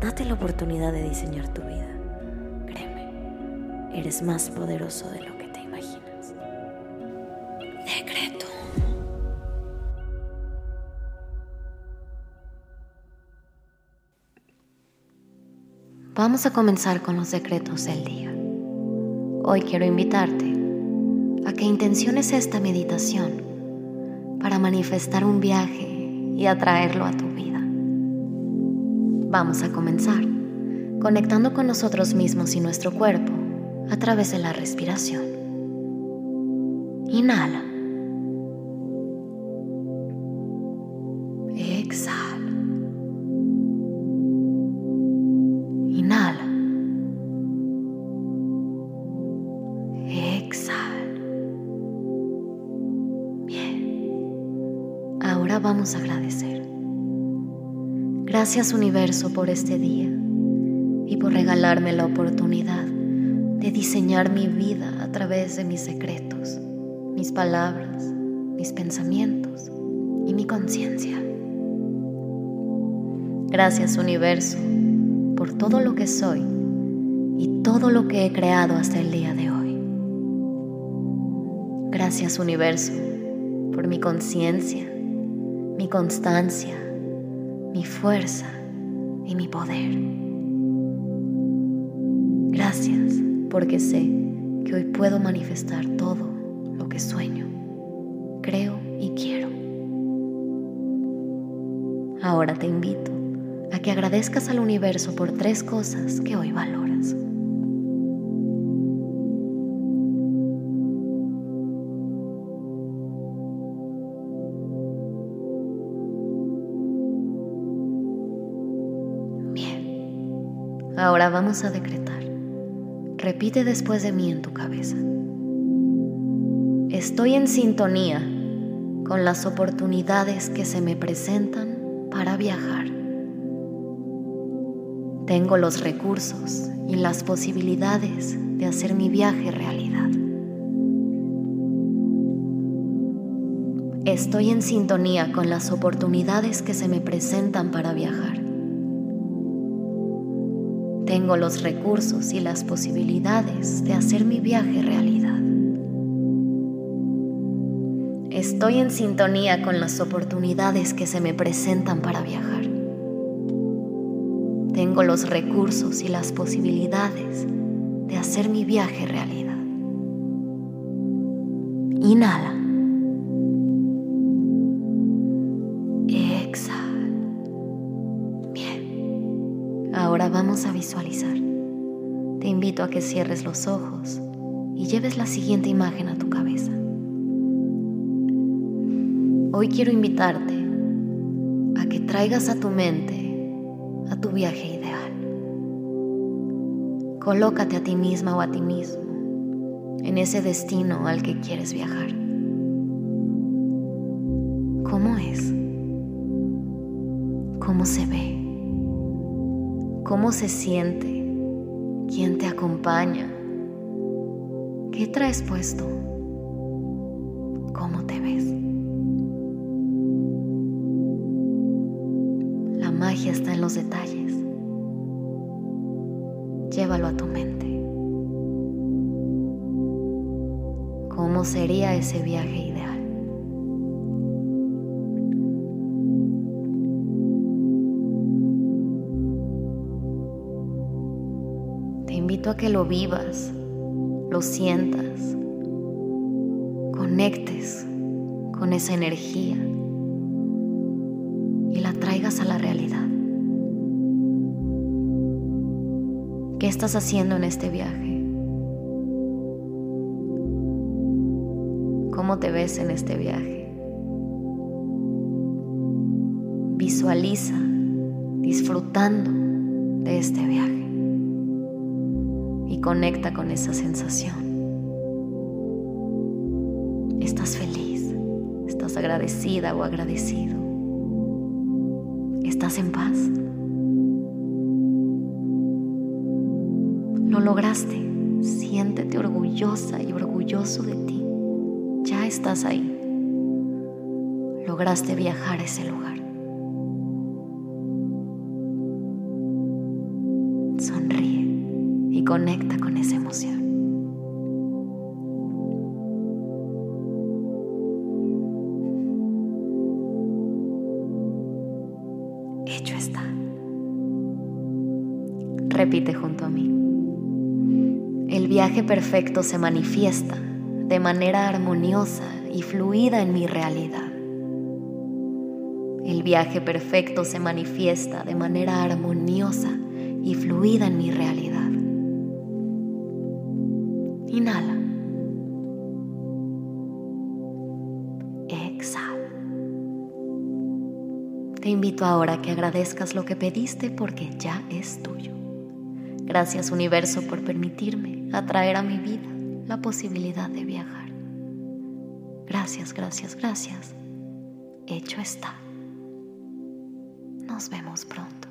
Date la oportunidad de diseñar tu vida. Créeme, eres más poderoso de lo que te imaginas. Decreto. Vamos a comenzar con los decretos del día. Hoy quiero invitarte a que intenciones esta meditación para manifestar un viaje y atraerlo a tu vida. Vamos a comenzar conectando con nosotros mismos y nuestro cuerpo a través de la respiración. Inhala. Exhala. Inhala. Exhala. Bien. Ahora vamos a agradecer. Gracias universo por este día y por regalarme la oportunidad de diseñar mi vida a través de mis secretos, mis palabras, mis pensamientos y mi conciencia. Gracias universo por todo lo que soy y todo lo que he creado hasta el día de hoy. Gracias universo por mi conciencia, mi constancia, mi fuerza y mi poder. Gracias porque sé que hoy puedo manifestar todo lo que sueño, creo y quiero. Ahora te invito a que agradezcas al universo por tres cosas que hoy valoras. Ahora vamos a decretar. Repite después de mí en tu cabeza. Estoy en sintonía con las oportunidades que se me presentan para viajar. Tengo los recursos y las posibilidades de hacer mi viaje realidad. Estoy en sintonía con las oportunidades que se me presentan para viajar. Tengo los recursos y las posibilidades de hacer mi viaje realidad. Estoy en sintonía con las oportunidades que se me presentan para viajar. Tengo los recursos y las posibilidades de hacer mi viaje realidad. Inhala. Ahora vamos a visualizar. Te invito a que cierres los ojos y lleves la siguiente imagen a tu cabeza. Hoy quiero invitarte a que traigas a tu mente a tu viaje ideal. Colócate a ti misma o a ti mismo en ese destino al que quieres viajar. ¿Cómo es? ¿Cómo se ve? ¿Cómo se siente? ¿Quién te acompaña? ¿Qué traes puesto? ¿Cómo te ves? La magia está en los detalles. Llévalo a tu mente. ¿Cómo sería ese viaje ideal? A que lo vivas, lo sientas, conectes con esa energía y la traigas a la realidad. ¿Qué estás haciendo en este viaje? ¿Cómo te ves en este viaje? Visualiza disfrutando de este viaje. Conecta con esa sensación. Estás feliz, estás agradecida o agradecido. Estás en paz. Lo lograste. Siéntete orgullosa y orgulloso de ti. Ya estás ahí. Lograste viajar a ese lugar. Conecta con esa emoción. Hecho está. Repite junto a mí. El viaje perfecto se manifiesta de manera armoniosa y fluida en mi realidad. El viaje perfecto se manifiesta de manera armoniosa y fluida en mi realidad. Inhala. Exhala. Te invito ahora a que agradezcas lo que pediste porque ya es tuyo. Gracias universo por permitirme atraer a mi vida la posibilidad de viajar. Gracias, gracias, gracias. Hecho está. Nos vemos pronto.